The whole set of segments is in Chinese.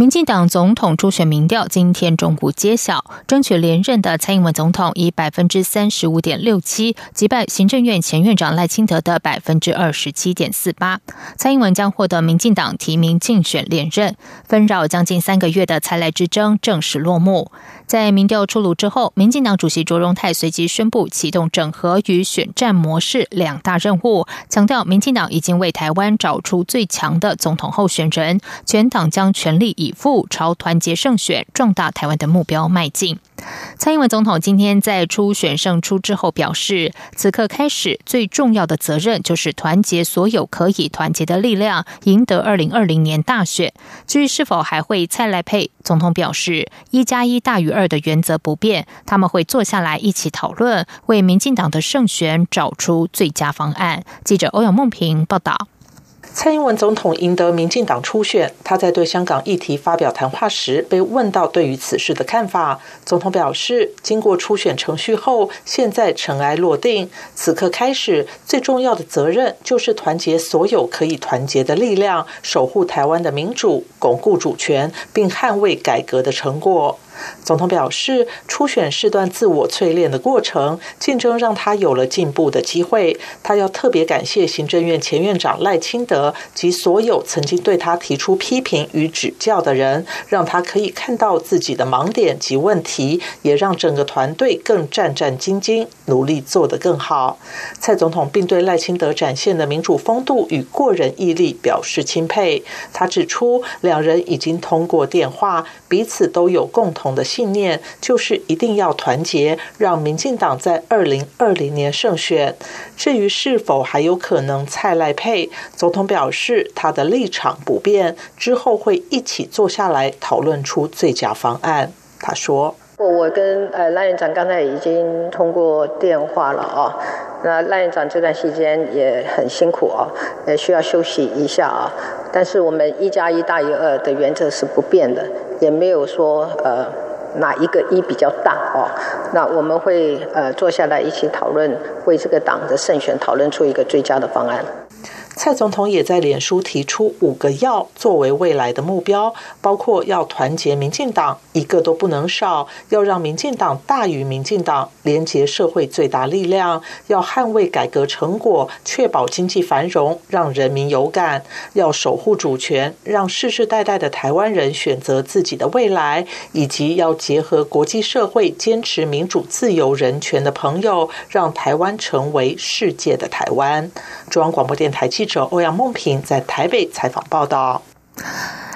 民进党总统初选民调今天中午揭晓，争取连任的蔡英文总统以百分之三十五点六七击败行政院前院长赖清德的百分之二十七点四八，蔡英文将获得民进党提名竞选连任。纷扰将近三个月的蔡赖之争正式落幕。在民调出炉之后，民进党主席卓荣泰随即宣布启动整合与选战模式两大任务，强调民进党已经为台湾找出最强的总统候选人，全党将全力以赴朝团结胜选、壮大台湾的目标迈进。蔡英文总统今天在初选胜出之后表示，此刻开始最重要的责任就是团结所有可以团结的力量，赢得二零二零年大选。至于是否还会蔡赖配，总统表示一加一大于二的原则不变，他们会坐下来一起讨论，为民进党的胜选找出最佳方案。记者欧阳梦平报道。蔡英文总统赢得民进党初选，他在对香港议题发表谈话时，被问到对于此事的看法。总统表示，经过初选程序后，现在尘埃落定，此刻开始，最重要的责任就是团结所有可以团结的力量，守护台湾的民主，巩固主权，并捍卫改革的成果。总统表示，初选是段自我淬炼的过程，竞争让他有了进步的机会。他要特别感谢行政院前院长赖清德及所有曾经对他提出批评与指教的人，让他可以看到自己的盲点及问题，也让整个团队更战战兢兢，努力做得更好。蔡总统并对赖清德展现的民主风度与过人毅力表示钦佩。他指出，两人已经通过电话，彼此都有共同。的信念就是一定要团结，让民进党在二零二零年胜选。至于是否还有可能蔡赖配，总统表示他的立场不变，之后会一起坐下来讨论出最佳方案。他说：“我我跟呃赖院长刚才已经通过电话了啊，那赖院长这段时间也很辛苦啊，也需要休息一下啊。但是我们一加一大于二的原则是不变的。”也没有说呃哪一个一比较大哦，那我们会呃坐下来一起讨论，为这个党的胜选讨论出一个最佳的方案。蔡总统也在脸书提出五个要作为未来的目标，包括要团结民进党，一个都不能少；要让民进党大于民进党，连结社会最大力量；要捍卫改革成果，确保经济繁荣，让人民有感；要守护主权，让世世代代的台湾人选择自己的未来；以及要结合国际社会坚持民主、自由、人权的朋友，让台湾成为世界的台湾。中央广播电台记者。者欧阳梦平在台北采访报道。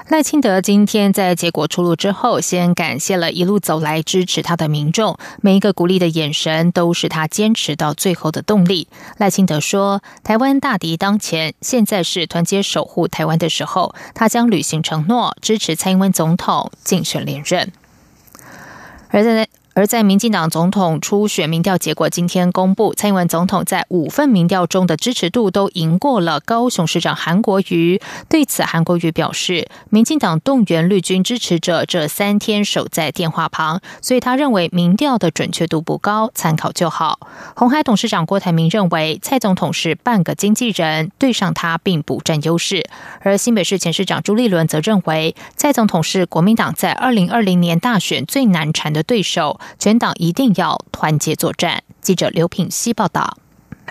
赖清德今天在结果出炉之后，先感谢了一路走来支持他的民众，每一个鼓励的眼神都是他坚持到最后的动力。赖清德说：“台湾大敌当前，现在是团结守护台湾的时候，他将履行承诺，支持蔡英文总统竞选连任。”而在而在民进党总统初选民调结果今天公布，蔡英文总统在五份民调中的支持度都赢过了高雄市长韩国瑜。对此，韩国瑜表示，民进党动员绿军支持者这三天守在电话旁，所以他认为民调的准确度不高，参考就好。红海董事长郭台铭认为，蔡总统是半个经纪人，对上他并不占优势。而新北市前市长朱立伦则认为，蔡总统是国民党在二零二零年大选最难缠的对手。全党一定要团结作战。记者刘品希报道。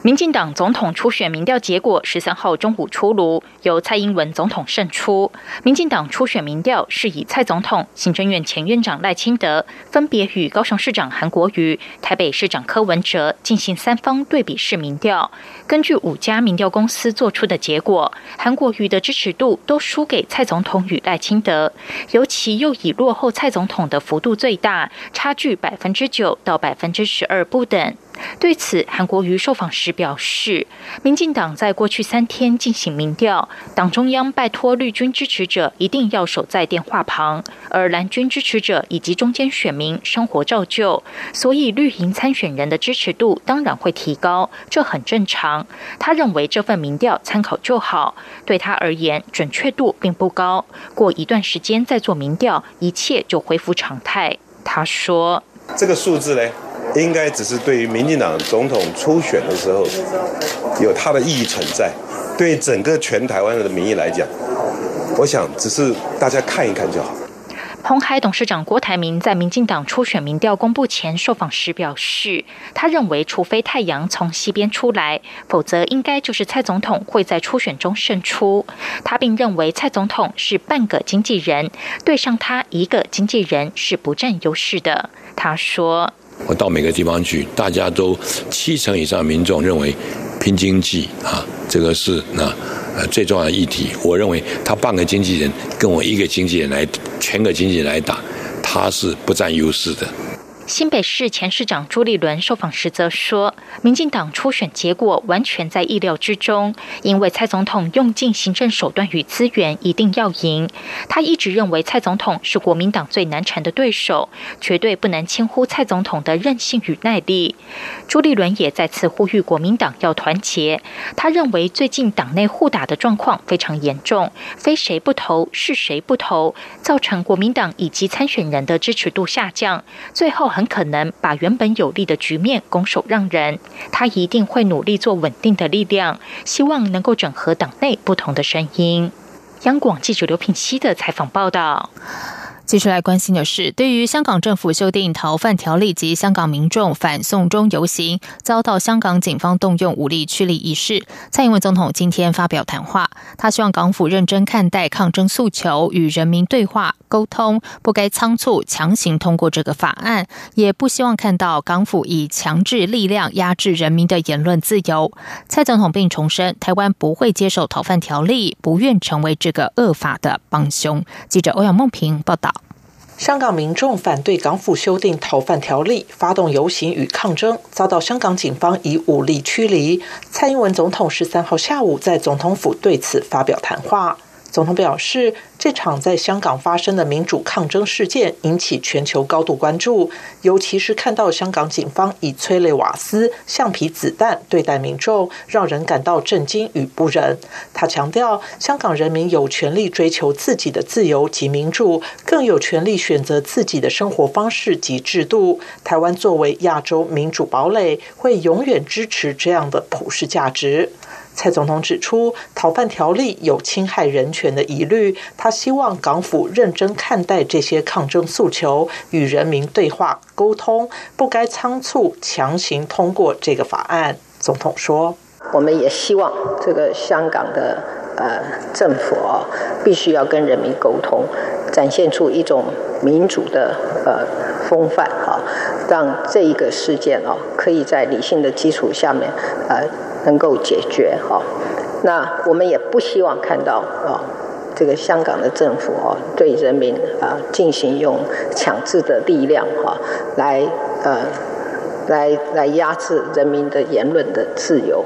民进党总统初选民调结果十三号中午出炉，由蔡英文总统胜出。民进党初选民调是以蔡总统、行政院前院长赖清德分别与高雄市长韩国瑜、台北市长柯文哲进行三方对比式民调。根据五家民调公司做出的结果，韩国瑜的支持度都输给蔡总统与赖清德，尤其又以落后蔡总统的幅度最大，差距百分之九到百分之十二不等。对此，韩国瑜受访时表示，民进党在过去三天进行民调，党中央拜托绿军支持者一定要守在电话旁，而蓝军支持者以及中间选民生活照旧，所以绿营参选人的支持度当然会提高，这很正常。他认为这份民调参考就好，对他而言准确度并不高，过一段时间再做民调，一切就恢复常态。他说：“这个数字呢？”应该只是对于民进党总统初选的时候有它的意义存在，对整个全台湾的民意来讲，我想只是大家看一看就好。鸿海董事长郭台铭在民进党初选民调公布前受访时表示，他认为除非太阳从西边出来，否则应该就是蔡总统会在初选中胜出。他并认为蔡总统是半个经纪人，对上他一个经纪人是不占优势的。他说。我到每个地方去，大家都七成以上民众认为拼经济啊，这个是那最重要的议题。我认为他半个经纪人跟我一个经纪人来全个经纪人来打，他是不占优势的。新北市前市长朱立伦受访时则说，民进党初选结果完全在意料之中，因为蔡总统用尽行政手段与资源，一定要赢。他一直认为蔡总统是国民党最难缠的对手，绝对不能轻忽蔡总统的韧性与耐力。朱立伦也再次呼吁国民党要团结。他认为最近党内互打的状况非常严重，非谁不投是谁不投，造成国民党以及参选人的支持度下降，最后。很可能把原本有利的局面拱手让人，他一定会努力做稳定的力量，希望能够整合党内不同的声音。央广记者刘品熙的采访报道。继续来关心的是，对于香港政府修订逃犯条例及香港民众反送中游行遭到香港警方动用武力驱离一事，蔡英文总统今天发表谈话，他希望港府认真看待抗争诉求，与人民对话沟通，不该仓促强行通过这个法案，也不希望看到港府以强制力量压制人民的言论自由。蔡总统并重申，台湾不会接受逃犯条例，不愿成为这个恶法的帮凶。记者欧阳梦平报道。香港民众反对港府修订逃犯条例，发动游行与抗争，遭到香港警方以武力驱离。蔡英文总统十三号下午在总统府对此发表谈话。总统表示，这场在香港发生的民主抗争事件引起全球高度关注，尤其是看到香港警方以催泪瓦斯、橡皮子弹对待民众，让人感到震惊与不忍。他强调，香港人民有权利追求自己的自由及民主，更有权利选择自己的生活方式及制度。台湾作为亚洲民主堡垒，会永远支持这样的普世价值。蔡总统指出，逃犯条例有侵害人权的疑虑，他希望港府认真看待这些抗争诉求，与人民对话沟通，不该仓促强行通过这个法案。总统说：“我们也希望这个香港的呃政府啊，必须要跟人民沟通，展现出一种民主的呃风范哈，让这一个事件哦，可以在理性的基础下面呃。”能够解决哈，那我们也不希望看到啊，这个香港的政府啊对人民啊进行用强制的力量哈来呃来来压制人民的言论的自由。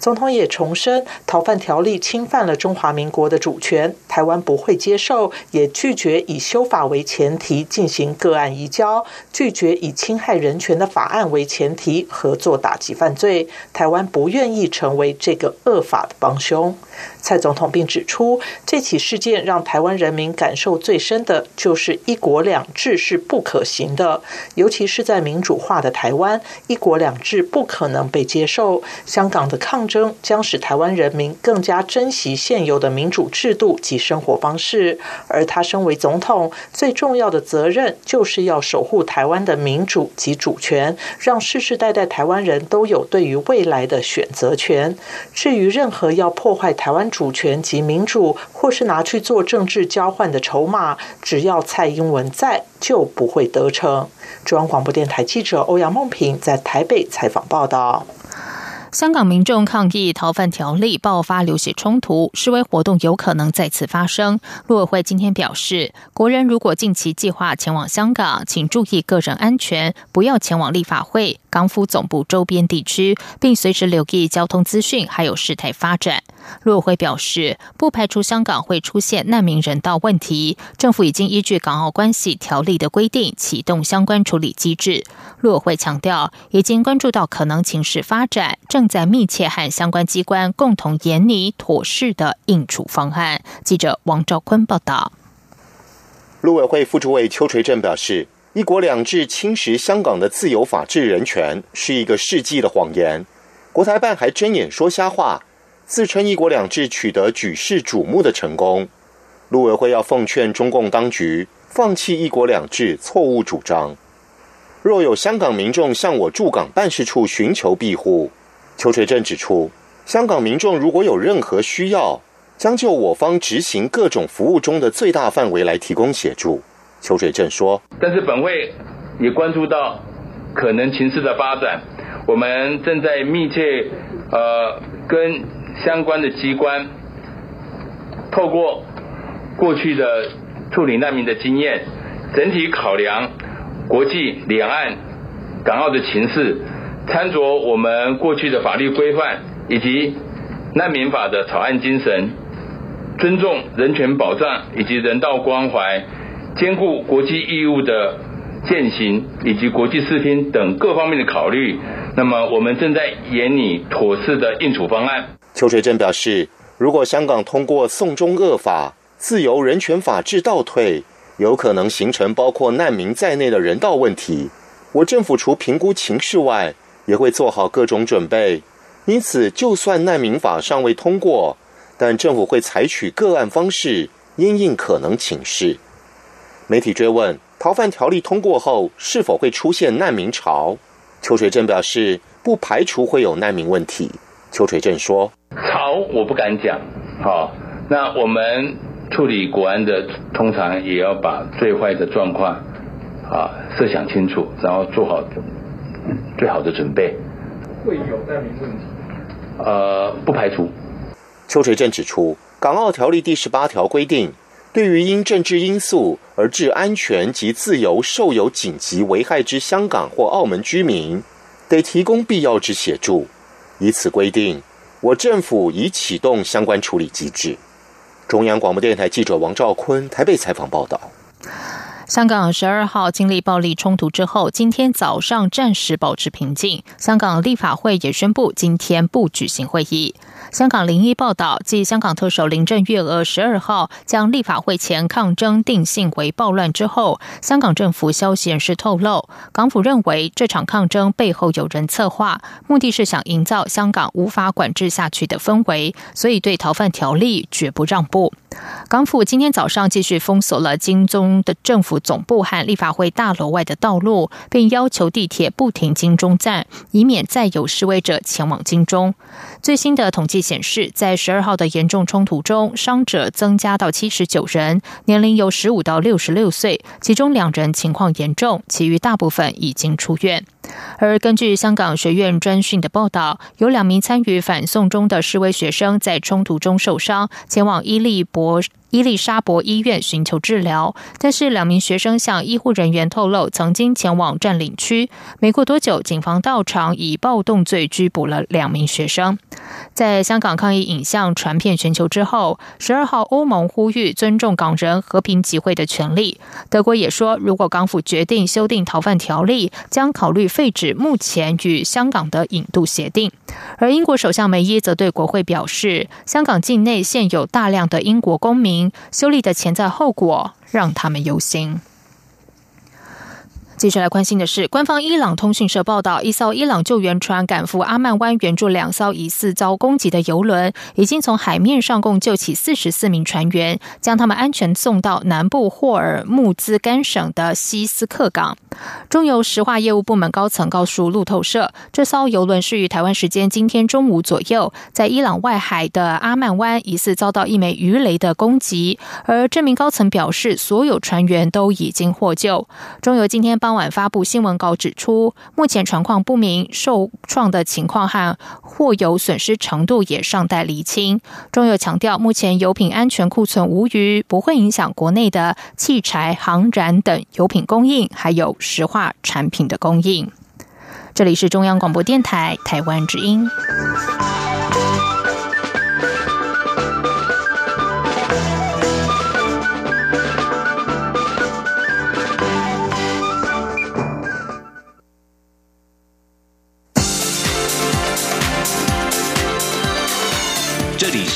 总统也重申，逃犯条例侵犯了中华民国的主权，台湾不会接受，也拒绝以修法为前提进行个案移交，拒绝以侵害人权的法案为前提合作打击犯罪，台湾不愿意成为这个恶法的帮凶。蔡总统并指出，这起事件让台湾人民感受最深的就是“一国两制”是不可行的，尤其是在民主化的台湾，“一国两制”不可能被接受。香港的抗争将使台湾人民更加珍惜现有的民主制度及生活方式，而他身为总统，最重要的责任就是要守护台湾的民主及主权，让世世代代台湾人都有对于未来的选择权。至于任何要破坏台，湾主权及民主，或是拿去做政治交换的筹码，只要蔡英文在，就不会得逞。中央广播电台记者欧阳梦平在台北采访报道。香港民众抗议逃犯条例爆发流血冲突，示威活动有可能再次发生。陆委会今天表示，国人如果近期计划前往香港，请注意个人安全，不要前往立法会、港府总部周边地区，并随时留意交通资讯还有事态发展。陆委会表示，不排除香港会出现难民人道问题，政府已经依据港澳关系条例的规定启动相关处理机制。陆委会强调，已经关注到可能情势发展，正正在密切和相关机关共同研拟妥适的应处方案。记者王兆坤报道。陆委会副主委邱垂正表示，“一国两制”侵蚀香港的自由、法治、人权，是一个世纪的谎言。国台办还睁眼说瞎话。自称“一国两制”取得举世瞩目的成功，陆委会要奉劝中共当局放弃“一国两制”错误主张。若有香港民众向我驻港办事处寻求庇护，邱垂正指出，香港民众如果有任何需要，将就我方执行各种服务中的最大范围来提供协助。邱垂正说：“但是本会也关注到可能情势的发展，我们正在密切呃跟。”相关的机关透过过去的处理难民的经验，整体考量国际两岸、港澳的情势，参酌我们过去的法律规范以及难民法的草案精神，尊重人权保障以及人道关怀，兼顾国际义务的践行以及国际视听等各方面的考虑，那么我们正在研拟妥适的应处方案。邱水正表示，如果香港通过“送中恶法”，自由、人权、法治倒退，有可能形成包括难民在内的人道问题。我政府除评估情势外，也会做好各种准备。因此，就算难民法尚未通过，但政府会采取个案方式，因应可能请示。媒体追问逃犯条例通过后是否会出现难民潮，邱垂正表示，不排除会有难民问题。邱垂正说。潮我不敢讲，好，那我们处理国安的，通常也要把最坏的状况啊设想清楚，然后做好最好的准备。会有难民问题？呃，不排除。邱垂正指出，《港澳条例》第十八条规定，对于因政治因素而致安全及自由受有紧急危害之香港或澳门居民，得提供必要之协助。以此规定。我政府已启动相关处理机制。中央广播电台记者王兆坤台北采访报道。香港十二号经历暴力冲突之后，今天早上暂时保持平静。香港立法会也宣布今天不举行会议。香港零一报道，继香港特首林郑月娥十二号将立法会前抗争定性为暴乱之后，香港政府消息人士透露，港府认为这场抗争背后有人策划，目的是想营造香港无法管制下去的氛围，所以对逃犯条例绝不让步。港府今天早上继续封锁了金钟的政府总部和立法会大楼外的道路，并要求地铁不停金钟站，以免再有示威者前往金钟。最新的统计。显示，在十二号的严重冲突中，伤者增加到七十九人，年龄由十五到六十六岁，其中两人情况严重，其余大部分已经出院。而根据香港学院专讯的报道，有两名参与反送中的示威学生在冲突中受伤，前往伊利博。伊丽莎伯医院寻求治疗，但是两名学生向医护人员透露，曾经前往占领区。没过多久，警方到场以暴动罪拘捕了两名学生。在香港抗议影像传遍全球之后，十二号欧盟呼吁尊重港人和平集会的权利。德国也说，如果港府决定修订逃犯条例，将考虑废止目前与香港的引渡协定。而英国首相梅伊则对国会表示，香港境内现有大量的英国公民。修例的潜在后果让他们忧心。接下来关心的是，官方伊朗通讯社报道，一艘伊朗救援船赶赴阿曼湾援助两艘疑似遭攻击的游轮，已经从海面上共救起四十四名船员，将他们安全送到南部霍尔木兹干省的西斯克港。中油石化业务部门高层告诉路透社，这艘游轮是于台湾时间今天中午左右，在伊朗外海的阿曼湾疑似遭到一枚鱼雷的攻击，而这名高层表示，所有船员都已经获救。中油今天帮。当晚发布新闻稿指出，目前船况不明，受创的情况和货有损失程度也尚待厘清。中油强调，目前油品安全库存无虞，不会影响国内的汽柴、航燃等油品供应，还有石化产品的供应。这里是中央广播电台台湾之音。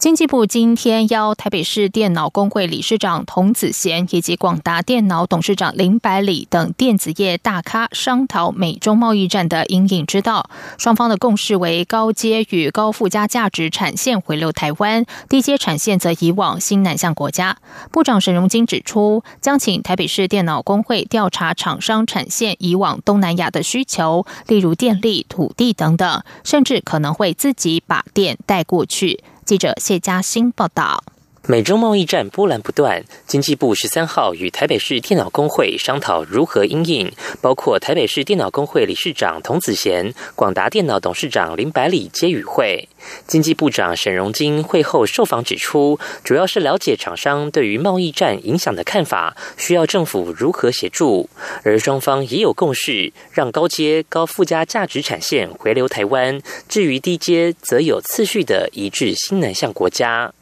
经济部今天邀台北市电脑工会理事长童子贤以及广达电脑董事长林百里等电子业大咖商讨美中贸易战的阴影之道。双方的共识为高阶与高附加价值产线回流台湾，低阶产线则移往新南向国家。部长沈荣金指出，将请台北市电脑工会调查厂商产线移往东南亚的需求，例如电力、土地等等，甚至可能会自己把电带过去。记者谢嘉欣报道。美中贸易战波澜不断，经济部十三号与台北市电脑工会商讨如何应应，包括台北市电脑工会理事长童子贤、广达电脑董事长林百里皆与会。经济部长沈荣金会后受访指出，主要是了解厂商对于贸易战影响的看法，需要政府如何协助，而双方也有共识，让高阶高附加价值产线回流台湾，至于低阶，则有次序的移至新南向国家。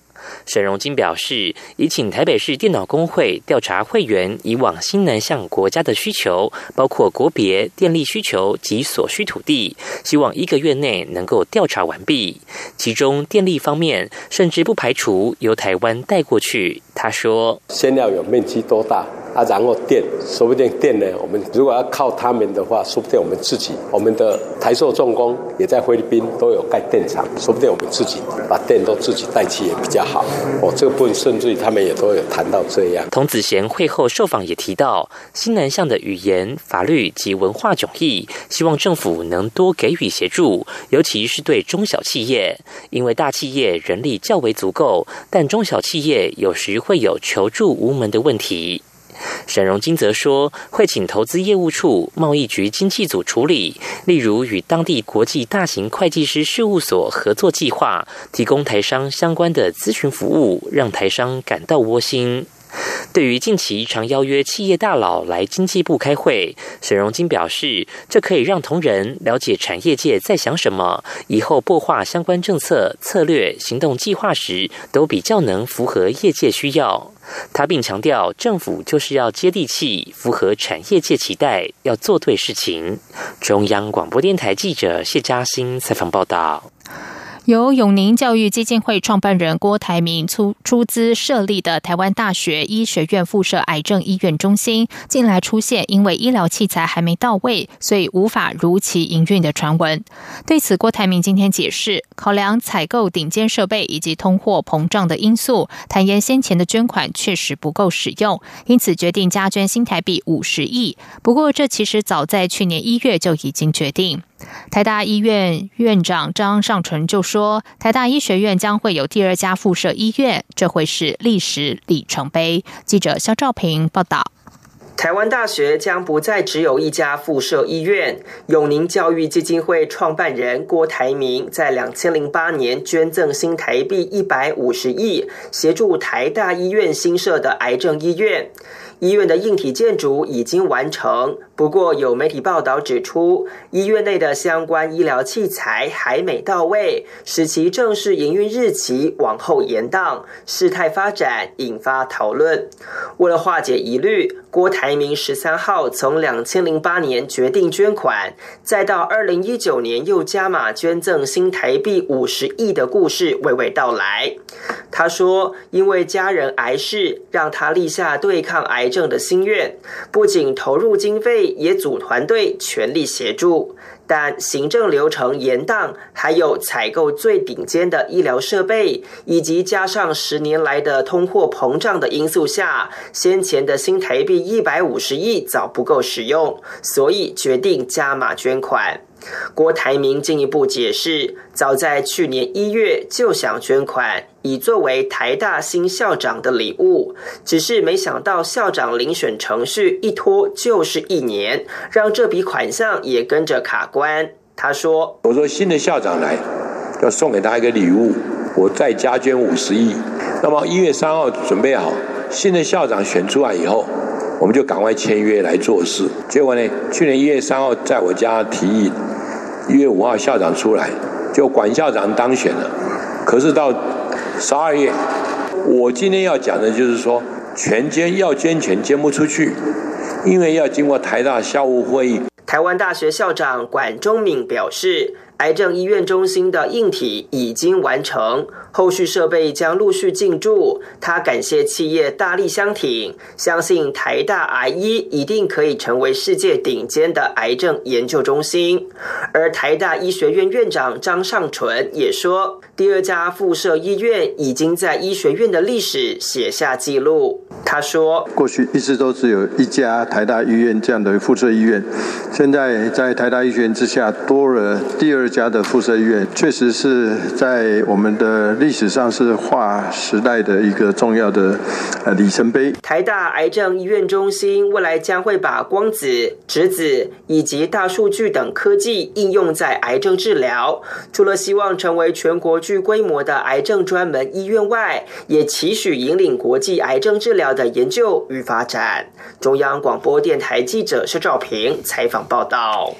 沈荣金表示，已请台北市电脑工会调查会员以往新南向国家的需求，包括国别、电力需求及所需土地，希望一个月内能够调查完毕。其中电力方面，甚至不排除由台湾带过去。他说：“先要有面积多大。”啊，然后电，说不定电呢，我们如果要靠他们的话，说不定我们自己，我们的台塑重工也在菲律宾都有盖电厂，说不定我们自己把电都自己带去也比较好。哦，这个部分甚至于他们也都有谈到这样。童子贤会后受访也提到，新南向的语言、法律及文化迥异，希望政府能多给予协助，尤其是对中小企业，因为大企业人力较为足够，但中小企业有时会有求助无门的问题。沈荣金则说，会请投资业务处、贸易局经济组处理，例如与当地国际大型会计师事务所合作计划，提供台商相关的咨询服务，让台商感到窝心。对于近期常邀约企业大佬来经济部开会，沈荣金表示，这可以让同仁了解产业界在想什么，以后擘画相关政策、策略、行动计划时，都比较能符合业界需要。他并强调，政府就是要接地气，符合产业界期待，要做对事情。中央广播电台记者谢嘉欣采访报道。由永宁教育基金会创办人郭台铭出出资设立的台湾大学医学院附设癌症医院中心，近来出现因为医疗器材还没到位，所以无法如期营运的传闻。对此，郭台铭今天解释，考量采购顶尖设备以及通货膨胀的因素，坦言先前的捐款确实不够使用，因此决定加捐新台币五十亿。不过，这其实早在去年一月就已经决定。台大医院院长张尚淳就说：“台大医学院将会有第二家附设医院，这会是历史里程碑。”记者肖兆平报道。台湾大学将不再只有一家附设医院。永宁教育基金会创办人郭台铭在两千零八年捐赠新台币一百五十亿，协助台大医院新设的癌症医院。医院的硬体建筑已经完成，不过有媒体报道指出，医院内的相关医疗器材还没到位，使其正式营运日期往后延宕。事态发展引发讨论。为了化解疑虑，郭台铭十三号从两千零八年决定捐款，再到二零一九年又加码捐赠新台币五十亿的故事娓娓道来。他说：“因为家人癌逝，让他立下对抗癌。”症的心愿，不仅投入经费，也组团队全力协助。但行政流程严当，还有采购最顶尖的医疗设备，以及加上十年来的通货膨胀的因素下，先前的新台币一百五十亿早不够使用，所以决定加码捐款。郭台铭进一步解释，早在去年一月就想捐款，以作为台大新校长的礼物，只是没想到校长遴选程序一拖就是一年，让这笔款项也跟着卡关。他说：“我说新的校长来，要送给他一个礼物，我再加捐五十亿。那么一月三号准备好，新的校长选出来以后。”我们就赶快签约来做事。结果呢，去年一月三号在我家提议，一月五号校长出来，就管校长当选了。可是到十二月，我今天要讲的就是说，全捐要捐钱捐不出去，因为要经过台大校务会议。台湾大学校长管中敏表示。癌症医院中心的硬体已经完成，后续设备将陆续进驻。他感谢企业大力相挺，相信台大癌医一定可以成为世界顶尖的癌症研究中心。而台大医学院院长张尚纯也说，第二家附设医院已经在医学院的历史写下记录。他说，过去一直都只有一家台大医院这样的附设医院，现在在台大医学院之下多了第二。家的附设医院确实是在我们的历史上是划时代的一个重要的呃里程碑。台大癌症医院中心未来将会把光子、质子以及大数据等科技应用在癌症治疗。除了希望成为全国具规模的癌症专门医院外，也期许引领国际癌症治疗的研究与发展。中央广播电台记者施兆平采访报道。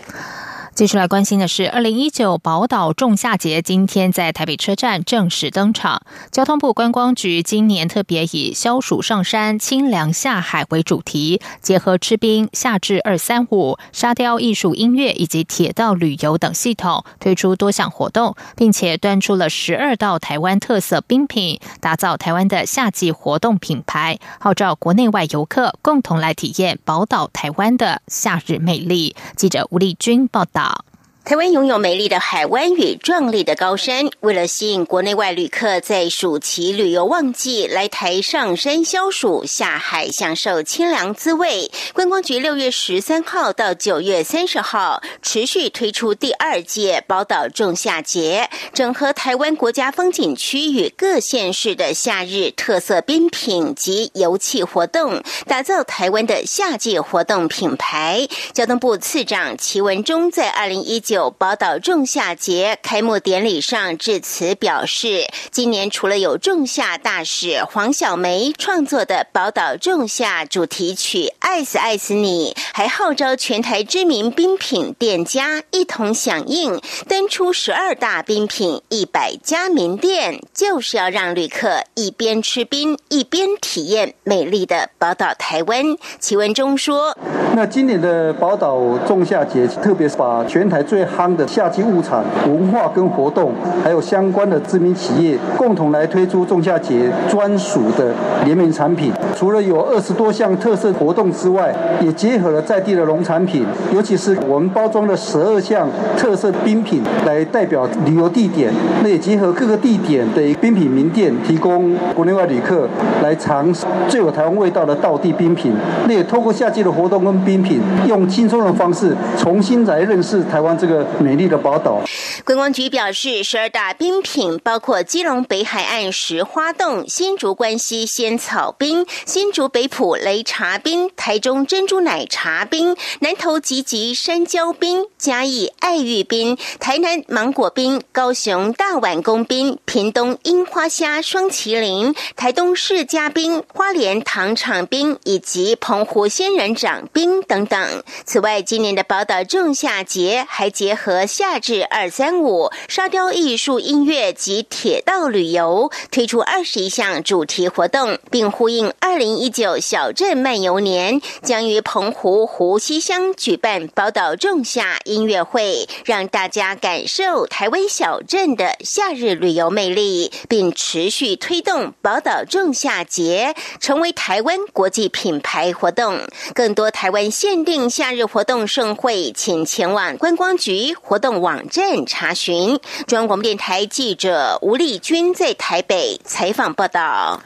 继续来关心的是，二零一九宝岛仲夏节今天在台北车站正式登场。交通部观光局今年特别以“消暑上山，清凉下海”为主题，结合吃冰、夏至二三五、沙雕艺术、音乐以及铁道旅游等系统，推出多项活动，并且端出了十二道台湾特色冰品，打造台湾的夏季活动品牌，号召国内外游客共同来体验宝岛台湾的夏日魅力。记者吴丽君报道。到。台湾拥有美丽的海湾与壮丽的高山，为了吸引国内外旅客在暑期旅游旺季来台上山消暑、下海享受清凉滋味，观光局六月十三号到九月三十号持续推出第二届宝岛仲夏节，整合台湾国家风景区与各县市的夏日特色冰品及游憩活动，打造台湾的夏季活动品牌。交通部次长齐文忠在二零一九。有宝岛仲夏节开幕典礼上致辞表示，今年除了有仲夏大使黄晓梅创作的宝岛仲夏主题曲《爱死爱死你》，还号召全台知名冰品店家一同响应，登出十二大冰品一百家名店，就是要让旅客一边吃冰一边体验美丽的宝岛台湾。齐文忠说：“那今年的宝岛仲夏节，特别是把全台最夯的夏季物产文化跟活动，还有相关的知名企业共同来推出仲夏节专属的联名产品。除了有二十多项特色活动之外，也结合了在地的农产品，尤其是我们包装的十二项特色冰品来代表旅游地点。那也结合各个地点的冰品名店，提供国内外旅客来尝最有台湾味道的道地冰品。那也透过夏季的活动跟冰品，用轻松的方式重新来认识台湾这个。美丽的宝岛。观光局表示，十二大冰品包括基隆北海岸石花洞、新竹关西仙草冰、新竹北埔雷茶冰、台中珍珠奶茶冰、南投吉吉山椒冰、嘉义爱玉冰、台南芒果冰、高雄大碗公冰、屏东樱花虾双麒麟、台东世家冰、花莲糖厂冰以及澎湖仙人掌冰等等。此外，今年的宝岛仲夏节还结合夏至二三五沙雕艺术、音乐及铁道旅游，推出二十一项主题活动，并呼应二零一九小镇漫游年，将于澎湖湖西乡举办宝岛仲夏音乐会，让大家感受台湾小镇的夏日旅游魅力，并持续推动宝岛仲夏节成为台湾国际品牌活动。更多台湾限定夏日活动盛会，请前往观光局。局活动网站查询。中央广播电台记者吴丽君在台北采访报道。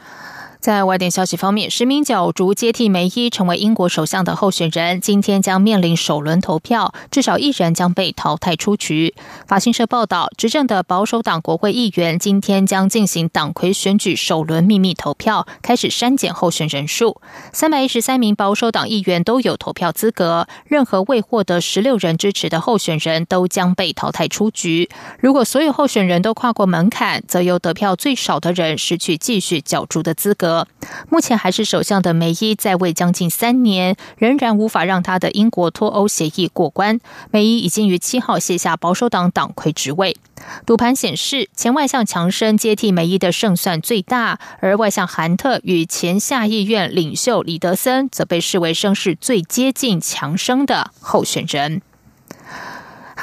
在外电消息方面，十名角逐接替梅伊成为英国首相的候选人，今天将面临首轮投票，至少一人将被淘汰出局。法新社报道，执政的保守党国会议员今天将进行党魁选举首轮秘密投票，开始删减候选人数。三百一十三名保守党议员都有投票资格，任何未获得十六人支持的候选人都将被淘汰出局。如果所有候选人都跨过门槛，则由得票最少的人失去继续角逐的资格。目前还是首相的梅伊在位将近三年，仍然无法让他的英国脱欧协议过关。梅伊已经于七号卸下保守党党魁职位。赌盘显示，前外相强生接替梅伊的胜算最大，而外相韩特与前下议院领袖李德森则被视为声势最接近强生的候选人。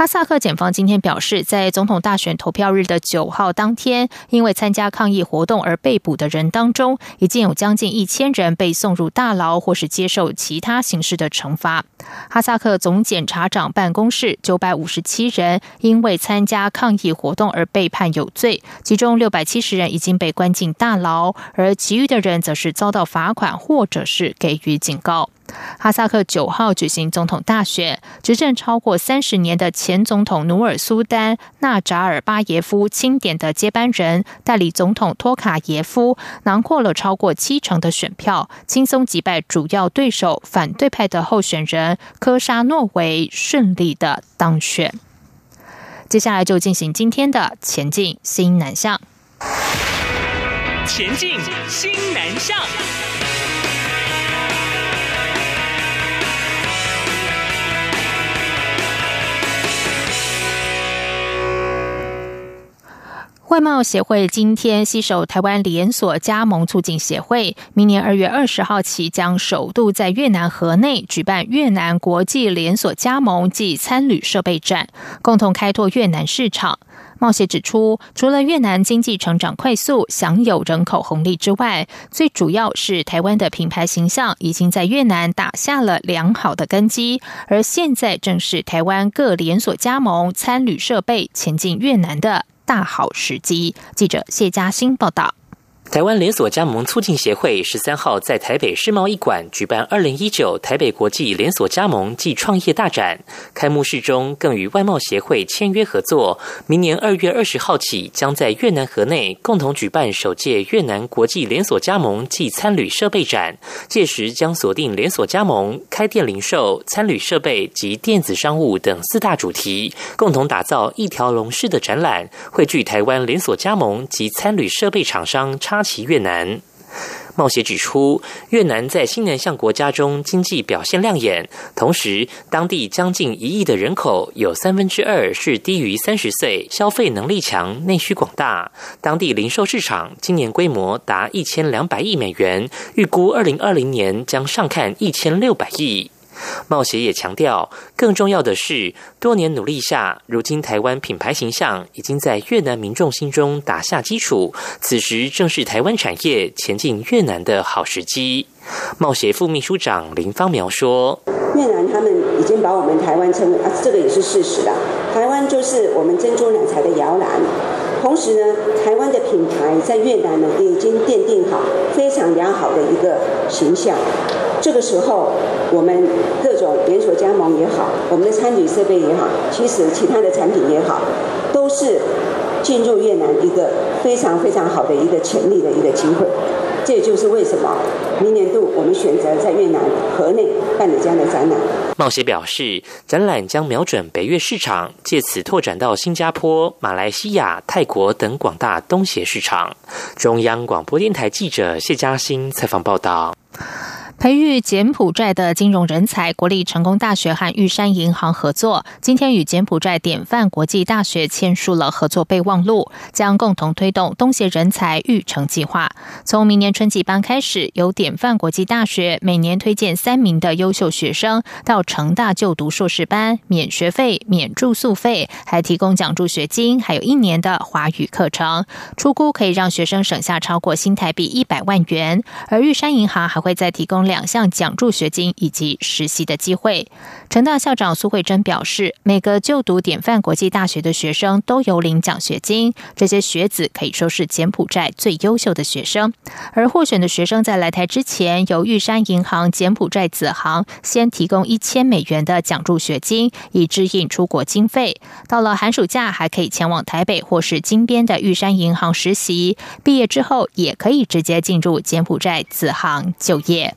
哈萨克检方今天表示，在总统大选投票日的九号当天，因为参加抗议活动而被捕的人当中，已经有将近一千人被送入大牢，或是接受其他形式的惩罚。哈萨克总检察长办公室九百五十七人因为参加抗议活动而被判有罪，其中六百七十人已经被关进大牢，而其余的人则是遭到罚款或者是给予警告。哈萨克九号举行总统大选，执政超过三十年的前总统努尔苏丹纳扎尔巴耶夫钦点的接班人代理总统托卡耶夫囊括了超过七成的选票，轻松击败主要对手反对派的候选人科沙诺维，顺利的当选。接下来就进行今天的前进新南向，前进新南向。外贸协会今天携手台湾连锁加盟促进协会，明年二月二十号起将首度在越南河内举办越南国际连锁加盟暨参旅设备展，共同开拓越南市场。贸协指出，除了越南经济成长快速、享有人口红利之外，最主要是台湾的品牌形象已经在越南打下了良好的根基，而现在正是台湾各连锁加盟参旅设备前进越南的。大好时机。记者谢嘉欣报道。台湾连锁加盟促进协会十三号在台北世贸易馆举办二零一九台北国际连锁加盟暨创业大展，开幕式中更与外贸协会签约合作，明年二月二十号起将在越南河内共同举办首届越南国际连锁加盟暨餐旅设备展，届时将锁定连锁加盟、开店零售、餐旅设备及电子商务等四大主题，共同打造一条龙式的展览，汇聚台湾连锁加盟及餐旅设备厂商差。起越南，冒协指出，越南在新南向国家中经济表现亮眼，同时当地将近一亿的人口有三分之二是低于三十岁，消费能力强，内需广大。当地零售市场今年规模达一千两百亿美元，预估二零二零年将上看一千六百亿。贸协也强调，更重要的是，多年努力下，如今台湾品牌形象已经在越南民众心中打下基础。此时正是台湾产业前进越南的好时机。贸协副秘书长林芳苗说：“越南他们已经把我们台湾称为啊，这个也是事实啦。台湾就是我们珍珠奶茶的摇篮。同时呢，台湾的品牌在越南呢也已经奠定好非常良好的一个形象。”这个时候，我们各种连锁加盟也好，我们的餐饮设备也好，其实其他的产品也好，都是进入越南一个非常非常好的一个潜力的一个机会。这也就是为什么明年度我们选择在越南河内办的这样的展览。茂协表示，展览将瞄准北越市场，借此拓展到新加坡、马来西亚、泰国等广大东协市场。中央广播电台记者谢嘉欣采访报道。培育柬埔寨的金融人才，国立成功大学和玉山银行合作，今天与柬埔寨典范国际大学签署了合作备忘录，将共同推动东协人才育成计划。从明年春季班开始，由典范国际大学每年推荐三名的优秀学生到成大就读硕士班，免学费、免住宿费，还提供奖助学金，还有一年的华语课程。初估可以让学生省下超过新台币一百万元。而玉山银行还会再提供。两项奖助学金以及实习的机会。成大校长苏慧珍表示，每个就读典范国际大学的学生都有领奖学金，这些学子可以说是柬埔寨最优秀的学生。而获选的学生在来台之前，由玉山银行柬埔寨子行先提供一千美元的奖助学金，以支应出国经费。到了寒暑假，还可以前往台北或是金边的玉山银行实习。毕业之后，也可以直接进入柬埔寨子行就业。